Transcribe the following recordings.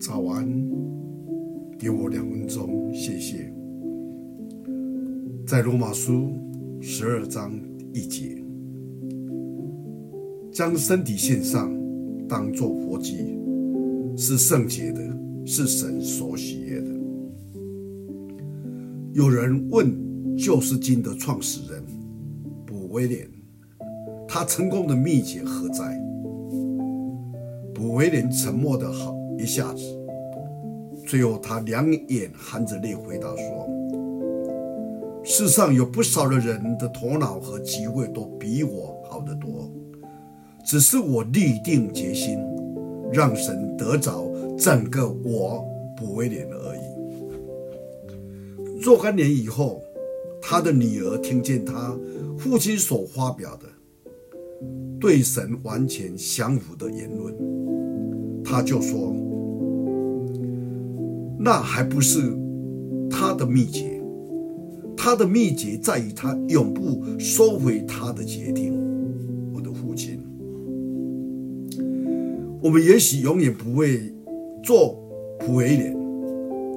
早安，给我两分钟，谢谢。在罗马书十二章一节，将身体献上，当作活祭，是圣洁的，是神所喜悦的。有人问救世经的创始人卜威廉，他成功的秘诀何在？卜威廉沉默的好一下子，最后他两眼含着泪回答说：“世上有不少的人的头脑和机会都比我好得多，只是我立定决心，让神得着整个我卜威廉而已。”若干年以后，他的女儿听见他父亲所发表的对神完全相符的言论。他就说：“那还不是他的秘诀，他的秘诀在于他永不收回他的决定。”我的父亲，我们也许永远不会做卜威廉，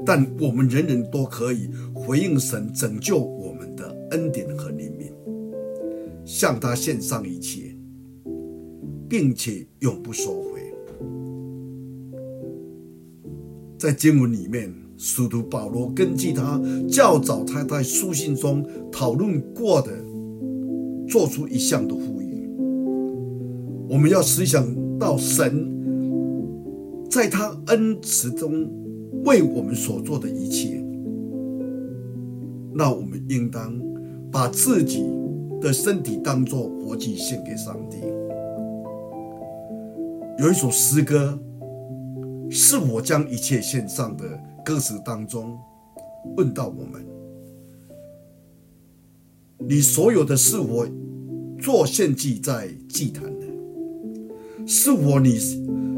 但我们人人都可以回应神拯救我们的恩典和怜悯，向他献上一切，并且永不收回。在经文里面，使徒保罗根据他较早他在书信中讨论过的，做出一项的呼吁。我们要思想到神在他恩慈中为我们所做的一切，那我们应当把自己的身体当作活祭献给上帝。有一首诗歌。是我将一切献上的歌词当中，问到我们：你所有的是否做献祭在祭坛的？是否你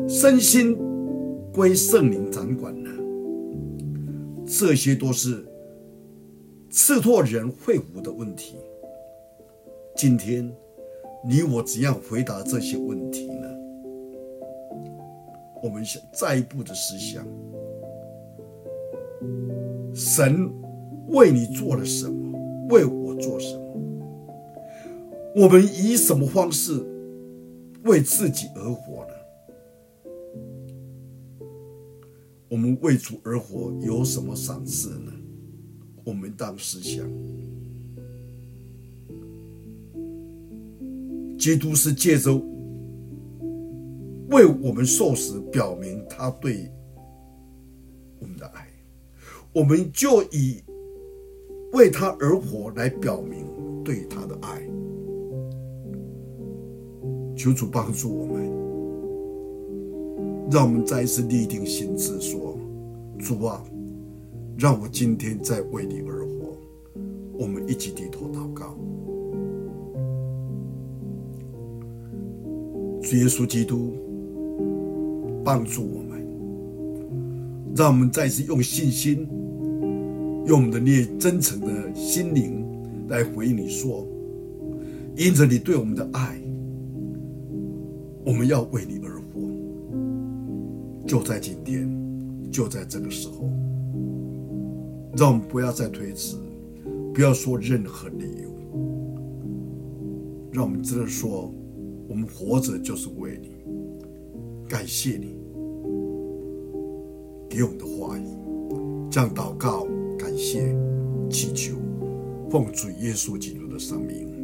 身心归圣灵掌管呢？这些都是刺透人肺腑的问题。今天你我怎样回答这些问题？我们想再一步的思想，神为你做了什么？为我做什么？我们以什么方式为自己而活呢？我们为主而活有什么赏赐呢？我们当思想，基督是借着。为我们受死，表明他对我们的爱，我们就以为他而活来表明对他的爱。求主帮助我们，让我们再一次立定心志，说：“主啊，让我今天再为你而活。”我们一起低头祷告，主耶稣基督。帮助我们，让我们再次用信心，用我们的那真诚的心灵来回应你说：因着你对我们的爱，我们要为你而活。就在今天，就在这个时候，让我们不要再推辞，不要说任何理由，让我们真的说，我们活着就是为你。感谢你给我们的话语，这样祷告，感谢祈求，奉主耶稣基督的圣名。